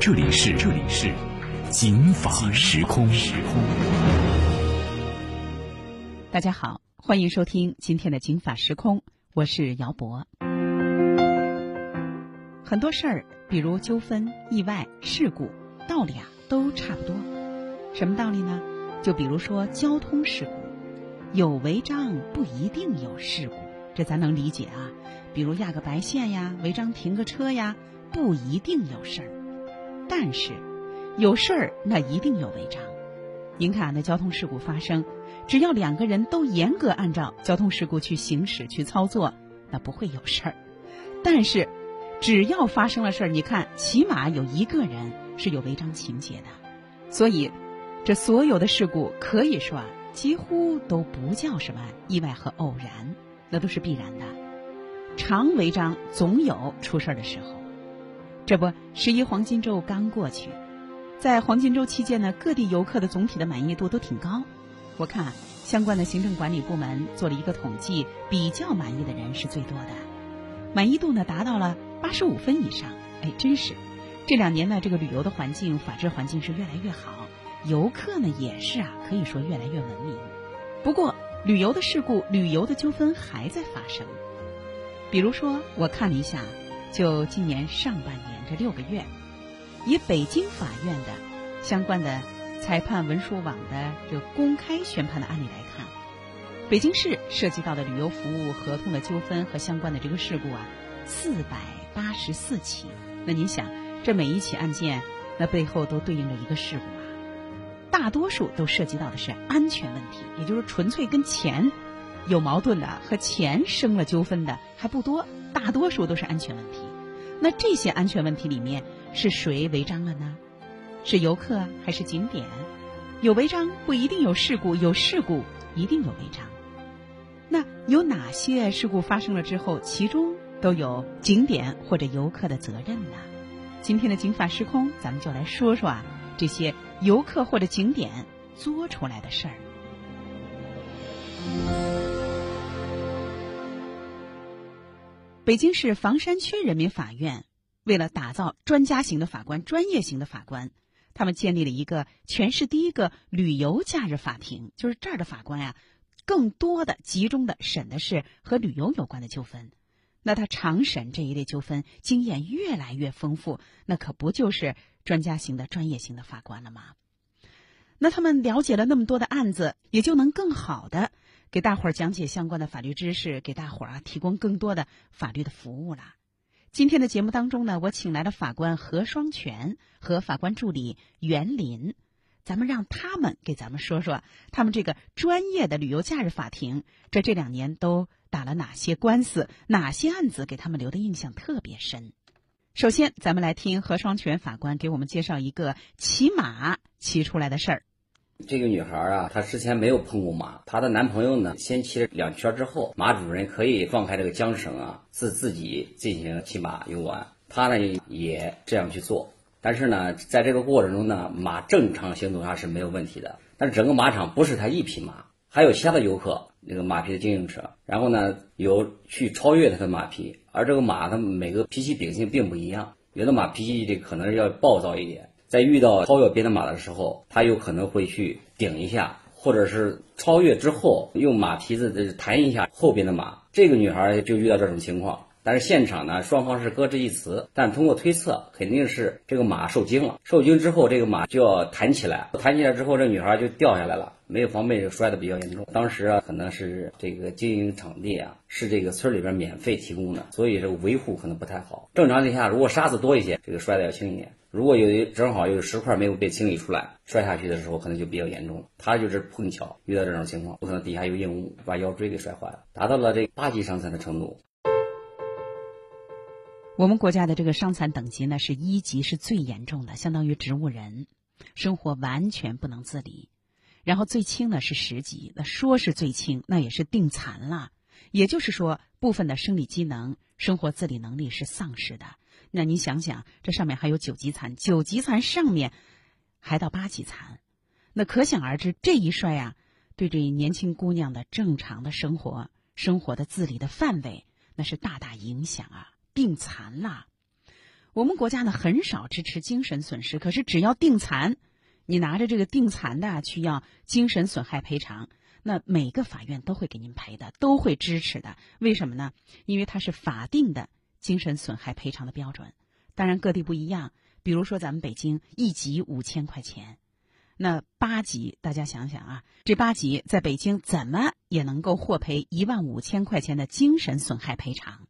这里是这里是警法时空。时空。大家好，欢迎收听今天的警法时空，我是姚博。很多事儿，比如纠纷、意外、事故，道理啊都差不多。什么道理呢？就比如说交通事故，有违章不一定有事故，这咱能理解啊。比如压个白线呀，违章停个车呀，不一定有事儿。但是，有事儿那一定有违章。您看，那交通事故发生，只要两个人都严格按照交通事故去行驶、去操作，那不会有事儿。但是，只要发生了事儿，你看，起码有一个人是有违章情节的。所以，这所有的事故可以说啊，几乎都不叫什么意外和偶然，那都是必然的。常违章总有出事儿的时候。这不，十一黄金周刚过去，在黄金周期间呢，各地游客的总体的满意度都挺高。我看相关的行政管理部门做了一个统计，比较满意的人是最多的，满意度呢达到了八十五分以上。哎，真是，这两年呢，这个旅游的环境、法治环境是越来越好，游客呢也是啊，可以说越来越文明。不过，旅游的事故、旅游的纠纷还在发生。比如说，我看了一下，就今年上半年。这六个月，以北京法院的相关的裁判文书网的这个公开宣判的案例来看，北京市涉及到的旅游服务合同的纠纷和相关的这个事故啊，四百八十四起。那您想，这每一起案件，那背后都对应着一个事故啊，大多数都涉及到的是安全问题，也就是纯粹跟钱有矛盾的和钱生了纠纷的还不多，大多数都是安全问题。那这些安全问题里面是谁违章了呢？是游客还是景点？有违章不一定有事故，有事故一定有违章。那有哪些事故发生了之后，其中都有景点或者游客的责任呢？今天的警法时空，咱们就来说说啊这些游客或者景点作出来的事儿。北京市房山区人民法院为了打造专家型的法官、专业型的法官，他们建立了一个全市第一个旅游假日法庭。就是这儿的法官呀，更多的集中的审的是和旅游有关的纠纷。那他常审这一类纠纷，经验越来越丰富，那可不就是专家型的、专业型的法官了吗？那他们了解了那么多的案子，也就能更好的。给大伙儿讲解相关的法律知识，给大伙儿啊提供更多的法律的服务了。今天的节目当中呢，我请来了法官何双全和法官助理袁林，咱们让他们给咱们说说他们这个专业的旅游假日法庭，这这两年都打了哪些官司，哪些案子给他们留的印象特别深。首先，咱们来听何双全法官给我们介绍一个骑马骑出来的事儿。这个女孩啊，她之前没有碰过马，她的男朋友呢，先骑了两圈之后，马主人可以放开这个缰绳啊，自自己进行骑马游玩。她呢也这样去做，但是呢，在这个过程中呢，马正常行走上是没有问题的。但是整个马场不是他一匹马，还有其他的游客，那个马匹的经营者，然后呢，有去超越他的马匹，而这个马它每个脾气秉性并不一样，有的马脾气这可能要暴躁一点。在遇到超越别的马的时候，他有可能会去顶一下，或者是超越之后用马蹄子弹一下后边的马。这个女孩就遇到这种情况，但是现场呢，双方是各执一词，但通过推测，肯定是这个马受惊了。受惊之后，这个马就要弹起来，弹起来之后，这女孩就掉下来了，没有防备，就摔得比较严重。当时啊，可能是这个经营场地啊，是这个村里边免费提供的，所以这个维护可能不太好。正常情况下，如果沙子多一些，这个摔得要轻一点。如果有正好有石块没有被清理出来，摔下去的时候可能就比较严重。他就是碰巧遇到这种情况，可能底下有硬物把腰椎给摔坏了，达到了这八级伤残的程度。我们国家的这个伤残等级呢是一级，是最严重的，相当于植物人，生活完全不能自理。然后最轻呢是十级，那说是最轻，那也是定残了。也就是说，部分的生理机能、生活自理能力是丧失的。那你想想，这上面还有九级残，九级残上面还到八级残，那可想而知，这一摔啊，对这年轻姑娘的正常的生活、生活的自理的范围，那是大大影响啊，定残了。我们国家呢很少支持精神损失，可是只要定残，你拿着这个定残的去要精神损害赔偿。那每个法院都会给您赔的，都会支持的。为什么呢？因为它是法定的精神损害赔偿的标准。当然各地不一样，比如说咱们北京一级五千块钱，那八级大家想想啊，这八级在北京怎么也能够获赔一万五千块钱的精神损害赔偿。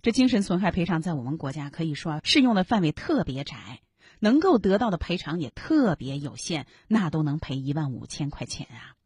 这精神损害赔偿在我们国家可以说适用的范围特别窄，能够得到的赔偿也特别有限，那都能赔一万五千块钱啊。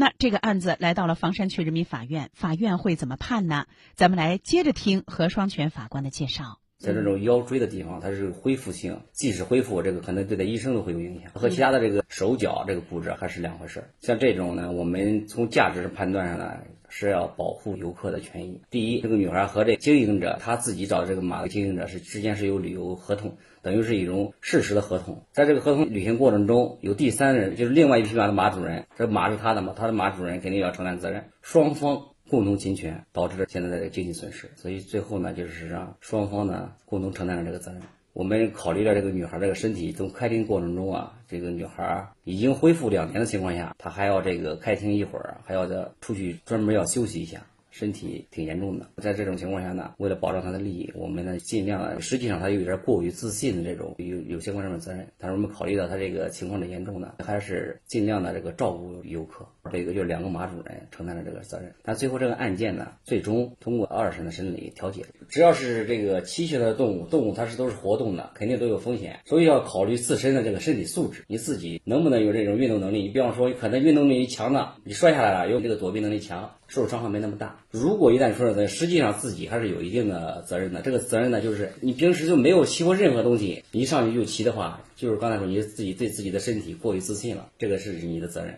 那这个案子来到了房山区人民法院，法院会怎么判呢？咱们来接着听何双全法官的介绍。在这种腰椎的地方，它是恢复性，即使恢复，这个可能对他一生都会有影响，和其他的这个手脚这个骨折还是两回事像这种呢，我们从价值判断上来。是要保护游客的权益。第一，这个女孩和这经营者她自己找的这个马的经营者是之间是有旅游合同，等于是一种事实的合同。在这个合同履行过程中，有第三人，就是另外一匹马的马主人，这马是他的嘛，他的马主人肯定要承担责任。双方共同侵权，导致了现在的经济损失。所以最后呢，就是让双方呢共同承担了这个责任。我们考虑到这个女孩这个身体从开庭过程中啊，这个女孩已经恢复两年的情况下，她还要这个开庭一会儿，还要再出去专门要休息一下。身体挺严重的，在这种情况下呢，为了保障他的利益，我们呢尽量，实际上他有点过于自信的这种有有相关上的责任，但是我们考虑到他这个情况的严重呢，还是尽量的这个照顾游客。这个就两个马主人承担了这个责任。但最后这个案件呢，最终通过二审的审理调解，只要是这个栖息的动物，动物它是都是活动的，肯定都有风险，所以要考虑自身的这个身体素质，你自己能不能有这种运动能力？你比方说，可能运动能力强的，你摔下来了，有这个躲避能力强。受伤害没那么大。如果一旦出了责任，实际上自己还是有一定的责任的。这个责任呢，就是你平时就没有骑过任何东西，你一上去就骑的话，就是刚才说你自己对自己的身体过于自信了，这个是你的责任。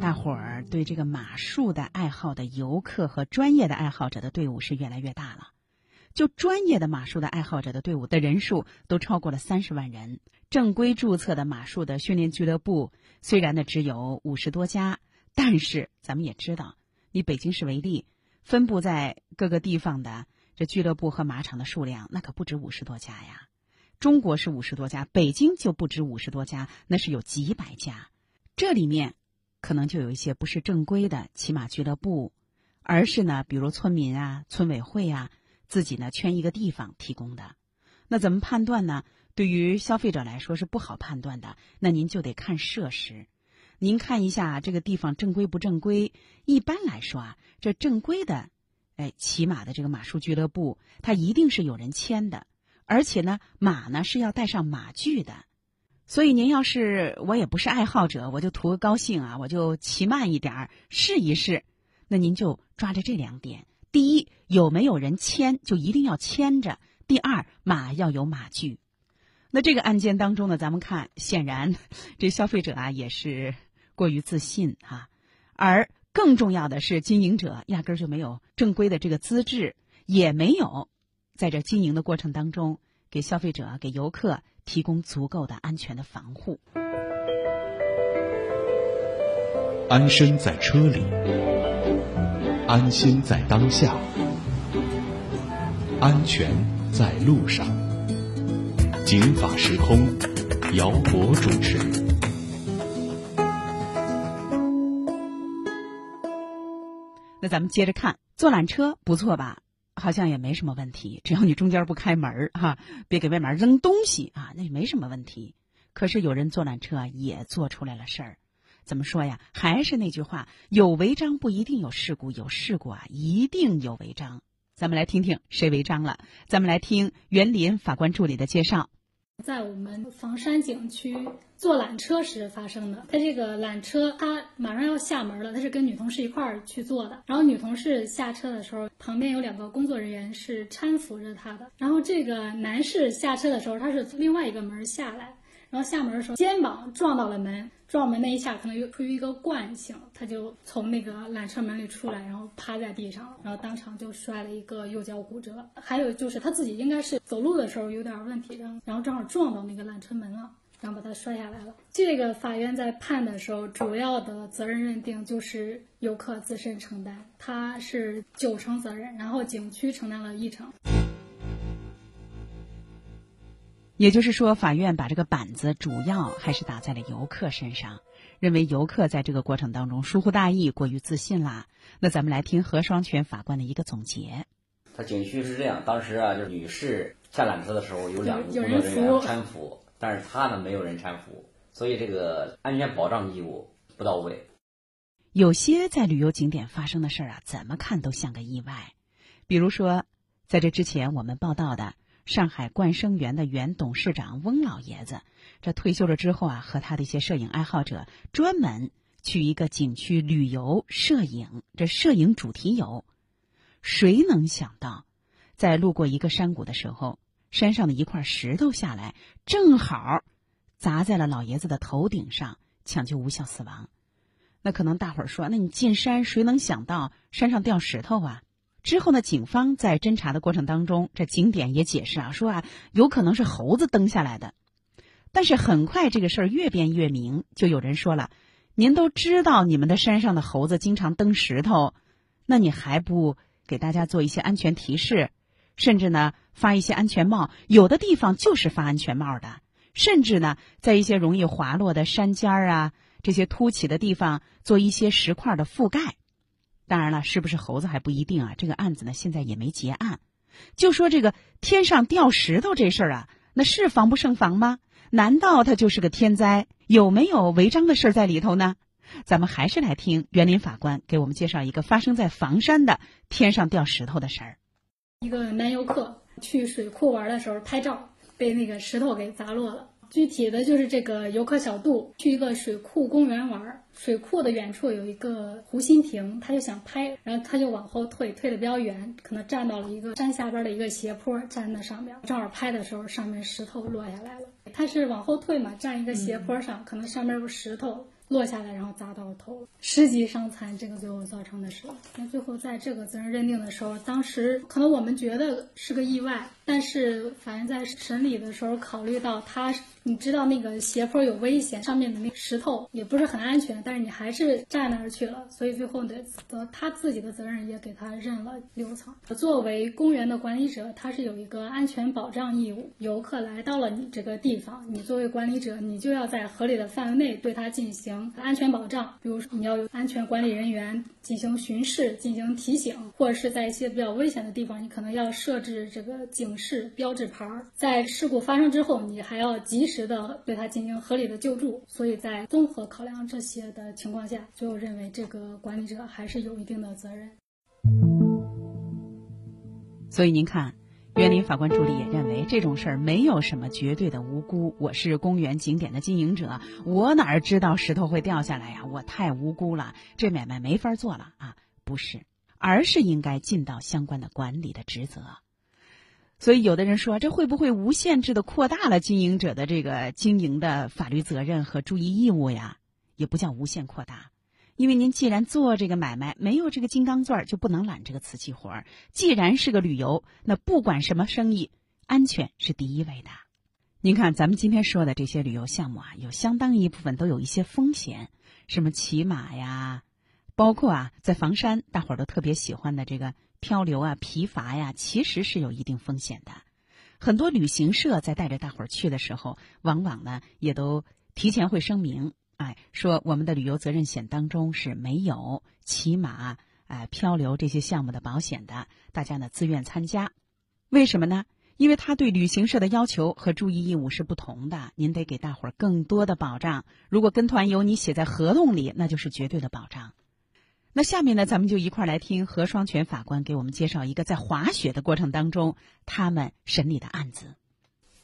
大伙儿对这个马术的爱好的游客和专业的爱好者的队伍是越来越大了。就专业的马术的爱好者的队伍的人数都超过了三十万人。正规注册的马术的训练俱乐部虽然呢只有五十多家，但是咱们也知道。以北京市为例，分布在各个地方的这俱乐部和马场的数量，那可不止五十多家呀。中国是五十多家，北京就不止五十多家，那是有几百家。这里面可能就有一些不是正规的骑马俱乐部，而是呢，比如村民啊、村委会啊自己呢圈一个地方提供的。那怎么判断呢？对于消费者来说是不好判断的。那您就得看设施。您看一下这个地方正规不正规？一般来说啊，这正规的，哎，骑马的这个马术俱乐部，它一定是有人牵的，而且呢，马呢是要带上马具的。所以您要是我也不是爱好者，我就图个高兴啊，我就骑慢一点儿试一试。那您就抓着这两点：第一，有没有人牵，就一定要牵着；第二，马要有马具。那这个案件当中呢，咱们看，显然 这消费者啊也是。过于自信哈，而更重要的是，经营者压根儿就没有正规的这个资质，也没有在这经营的过程当中给消费者、给游客提供足够的安全的防护。安身在车里，安心在当下，安全在路上。警法时空，姚博主持。那咱们接着看，坐缆车不错吧？好像也没什么问题，只要你中间不开门哈，别给外面扔东西啊，那也没什么问题。可是有人坐缆车也做出来了事儿，怎么说呀？还是那句话，有违章不一定有事故，有事故啊一定有违章。咱们来听听谁违章了？咱们来听园林法官助理的介绍。在我们房山景区坐缆车时发生的。他这个缆车，他马上要下门了，他是跟女同事一块儿去坐的。然后女同事下车的时候，旁边有两个工作人员是搀扶着他的。然后这个男士下车的时候，他是从另外一个门下来。然后下门的时候，肩膀撞到了门，撞门那一下可能又出于一个惯性，他就从那个缆车门里出来，然后趴在地上，然后当场就摔了一个右脚骨折。还有就是他自己应该是走路的时候有点问题，然后然后正好撞到那个缆车门了，然后把他摔下来了。这个法院在判的时候，主要的责任认定就是游客自身承担，他是九成责任，然后景区承担了一成。也就是说，法院把这个板子主要还是打在了游客身上，认为游客在这个过程当中疏忽大意、过于自信啦。那咱们来听何双全法官的一个总结。他景区是这样，当时啊，就是女士下缆车的时候有两个工作有人人员扶搀扶，但是他呢没有人搀扶，所以这个安全保障义务不到位。有些在旅游景点发生的事儿啊，怎么看都像个意外。比如说，在这之前我们报道的上海冠生园的原董事长翁老爷子，这退休了之后啊，和他的一些摄影爱好者专门去一个景区旅游摄影，这摄影主题游。谁能想到，在路过一个山谷的时候，山上的一块石头下来，正好砸在了老爷子的头顶上，抢救无效死亡。那可能大伙儿说，那你进山，谁能想到山上掉石头啊？之后呢，警方在侦查的过程当中，这景点也解释啊，说啊，有可能是猴子蹬下来的。但是很快这个事儿越辩越明，就有人说了，您都知道你们的山上的猴子经常蹬石头，那你还不给大家做一些安全提示，甚至呢发一些安全帽？有的地方就是发安全帽的，甚至呢在一些容易滑落的山尖儿啊。这些凸起的地方做一些石块的覆盖，当然了，是不是猴子还不一定啊。这个案子呢，现在也没结案。就说这个天上掉石头这事儿啊，那是防不胜防吗？难道它就是个天灾？有没有违章的事儿在里头呢？咱们还是来听园林法官给我们介绍一个发生在房山的天上掉石头的事儿。一个男游客去水库玩的时候拍照，被那个石头给砸落了。具体的就是这个游客小杜去一个水库公园玩，水库的远处有一个湖心亭，他就想拍，然后他就往后退，退的比较远，可能站到了一个山下边的一个斜坡，站在上面，正好拍的时候上面石头落下来了。他是往后退嘛，站一个斜坡上，可能上面有石头。落下来，然后砸到头，十级伤残，这个最后造成的是。那最后在这个责任认定的时候，当时可能我们觉得是个意外，但是法院在审理的时候考虑到他，你知道那个斜坡有危险，上面的那个石头也不是很安全，但是你还是站那儿去了，所以最后的责他自己的责任也给他认了六层。作为公园的管理者，他是有一个安全保障义务。游客来到了你这个地方，你作为管理者，你就要在合理的范围内对他进行。安全保障，比如说你要有安全管理人员进行巡视、进行提醒，或者是在一些比较危险的地方，你可能要设置这个警示标志牌。在事故发生之后，你还要及时的对它进行合理的救助。所以在综合考量这些的情况下，最后认为这个管理者还是有一定的责任。所以您看。园林法官助理也认为，这种事儿没有什么绝对的无辜。我是公园景点的经营者，我哪知道石头会掉下来呀？我太无辜了，这买卖没法做了啊！不是，而是应该尽到相关的管理的职责。所以，有的人说，这会不会无限制的扩大了经营者的这个经营的法律责任和注意义务呀？也不叫无限扩大。因为您既然做这个买卖，没有这个金刚钻就不能揽这个瓷器活儿。既然是个旅游，那不管什么生意，安全是第一位的。您看，咱们今天说的这些旅游项目啊，有相当一部分都有一些风险，什么骑马呀，包括啊，在房山大伙儿都特别喜欢的这个漂流啊、皮筏呀，其实是有一定风险的。很多旅行社在带着大伙儿去的时候，往往呢也都提前会声明。哎，说我们的旅游责任险当中是没有骑马、哎漂流这些项目的保险的，大家呢自愿参加，为什么呢？因为他对旅行社的要求和注意义务是不同的，您得给大伙儿更多的保障。如果跟团游你写在合同里，那就是绝对的保障。那下面呢，咱们就一块儿来听何双全法官给我们介绍一个在滑雪的过程当中他们审理的案子。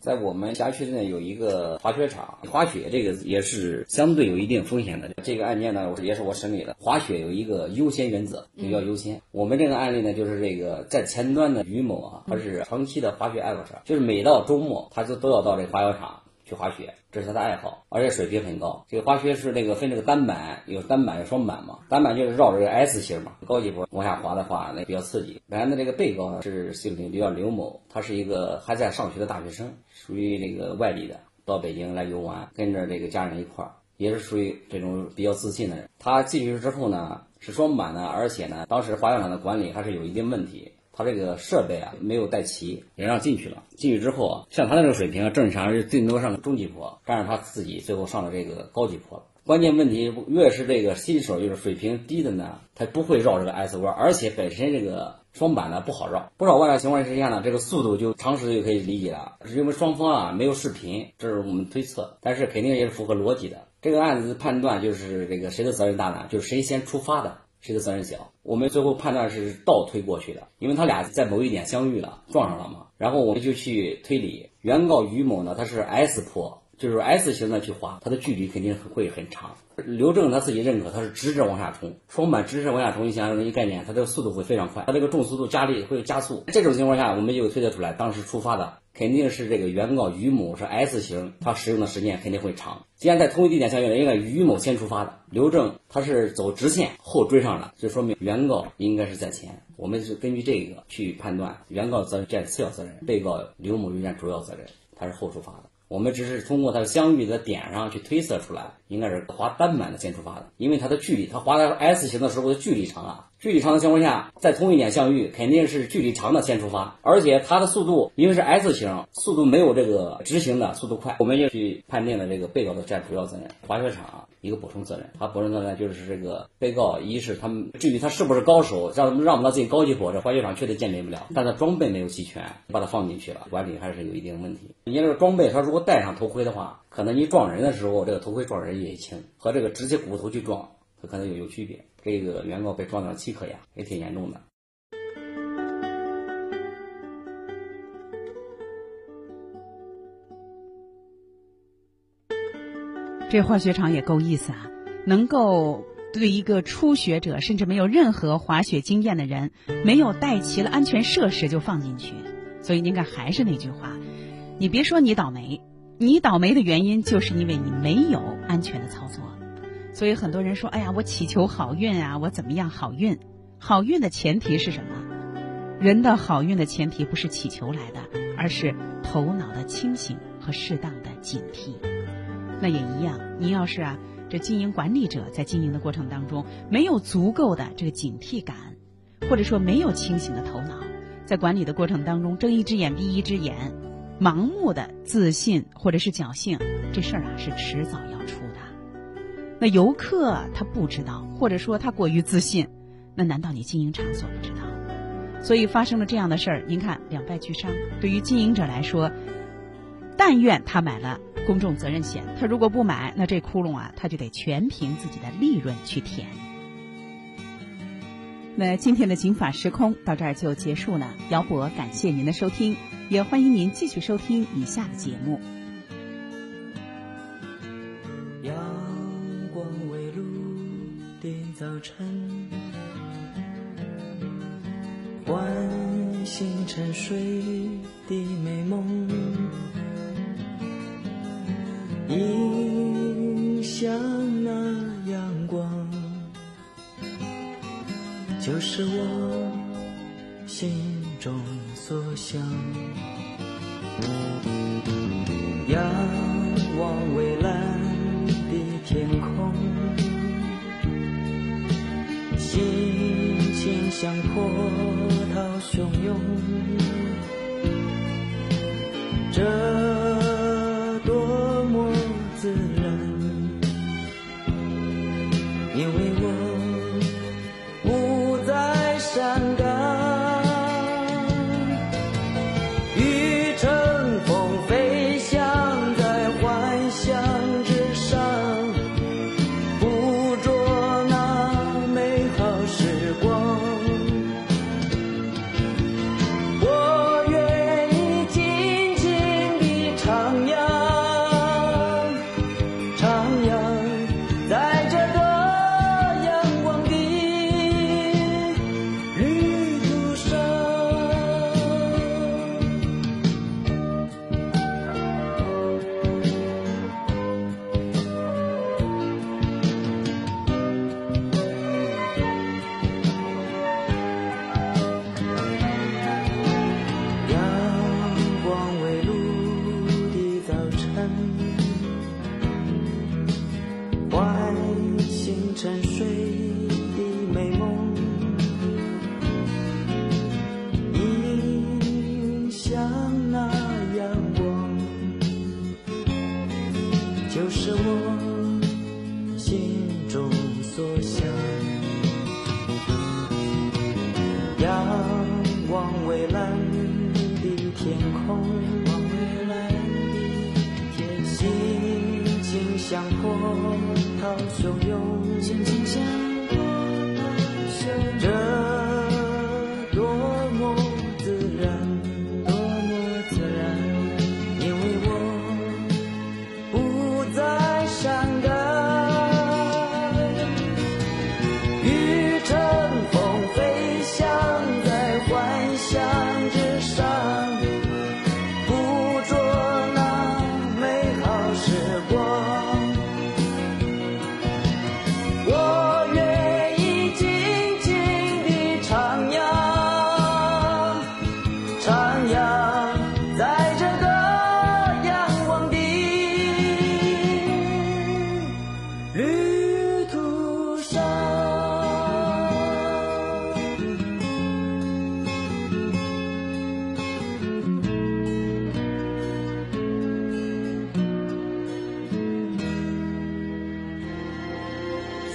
在我们辖区内有一个滑雪场，滑雪这个也是相对有一定风险的。这个案件呢，也是我审理的。滑雪有一个优先原则，比较优先。我们这个案例呢，就是这个在前端的于某啊，他是长期的滑雪爱好者，就是每到周末他就都要到这个滑雪场。去滑雪，这是他的爱好，而且水平很高。这个滑雪是那个分这个单板，有单板有双板嘛。单板就是绕着这个 S 型嘛，高级坡往下滑的话，那比较刺激。男的这个被告呢是姓名叫刘某，他是一个还在上学的大学生，属于这个外地的，到北京来游玩，跟着这个家人一块儿，也是属于这种比较自信的人。他进去之后呢是双板的，而且呢当时滑雪场的管理还是有一定问题。他这个设备啊没有带齐，也让进去了。进去之后啊，像他那个水平啊，正常是最多上中级坡，但是他自己最后上了这个高级坡。关键问题越是这个新手，就是水平低的呢，他不会绕这个 S 弯，而且本身这个双板呢不好绕，不好弯的情况之下呢，这个速度就常识就可以理解了。是因为双方啊没有视频，这是我们推测，但是肯定也是符合逻辑的。这个案子判断就是这个谁的责任大呢？就是谁先出发的。谁的责任小？我们最后判断是倒推过去的，因为他俩在某一点相遇了，撞上了嘛。然后我们就去推理，原告于某呢，他是 S 坡，就是 S 型的去滑，他的距离肯定会很长。刘正他自己认可，他是直着往下冲，双板直着往下冲，你想想一概念，它这个速度会非常快，它这个重速度加力会加速。这种情况下，我们就推测出来，当时出发的肯定是这个原告于某是 S 型，他使用的时间肯定会长。既然在同一地点相遇了，应该于某先出发的。刘正他是走直线后追上了，就说明原告应该是在前。我们是根据这个去判断，原告责任占次要责任，被告刘某占主要责任，他是后出发的。我们只是通过他的相遇的点上去推测出来，应该是滑单板的先出发的，因为他的距离，他滑在 S 型的时候的距离长啊。距离长的情况下，在同一点相遇，肯定是距离长的先出发，而且它的速度因为是 S 型，速度没有这个直行的速度快，我们就去判定了这个被告的占主要责任，滑雪场一个补充责任，他补充责任就是这个被告一是他们至于他是不是高手，让他们让不到自己高级坡，这滑雪场确实鉴定不了，但他装备没有齐全，把他放进去了，管理还是有一定问题。你这个装备，他如果戴上头盔的话，可能你撞人的时候，这个头盔撞人也轻，和这个直接骨头去撞，它可能有有区别。这个原告被撞到七颗牙，也挺严重的。这滑雪场也够意思啊！能够对一个初学者，甚至没有任何滑雪经验的人，没有带齐了安全设施就放进去。所以，您看，还是那句话，你别说你倒霉，你倒霉的原因就是因为你没有安全的操作。所以很多人说：“哎呀，我祈求好运啊，我怎么样好运？好运的前提是什么？人的好运的前提不是祈求来的，而是头脑的清醒和适当的警惕。那也一样，您要是啊，这经营管理者在经营的过程当中没有足够的这个警惕感，或者说没有清醒的头脑，在管理的过程当中睁一只眼闭一只眼，盲目的自信或者是侥幸，这事儿啊是迟早要。”那游客他不知道，或者说他过于自信，那难道你经营场所不知道？所以发生了这样的事儿，您看两败俱伤。对于经营者来说，但愿他买了公众责任险，他如果不买，那这窟窿啊，他就得全凭自己的利润去填。那今天的《警法时空》到这儿就结束了，姚博感谢您的收听，也欢迎您继续收听以下的节目。晨，唤醒沉睡的美梦，迎向那阳光，就是我心中所想。仰望未来像波涛汹涌，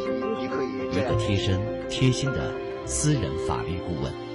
这个问题你可以一个贴身、贴心的私人法律顾问。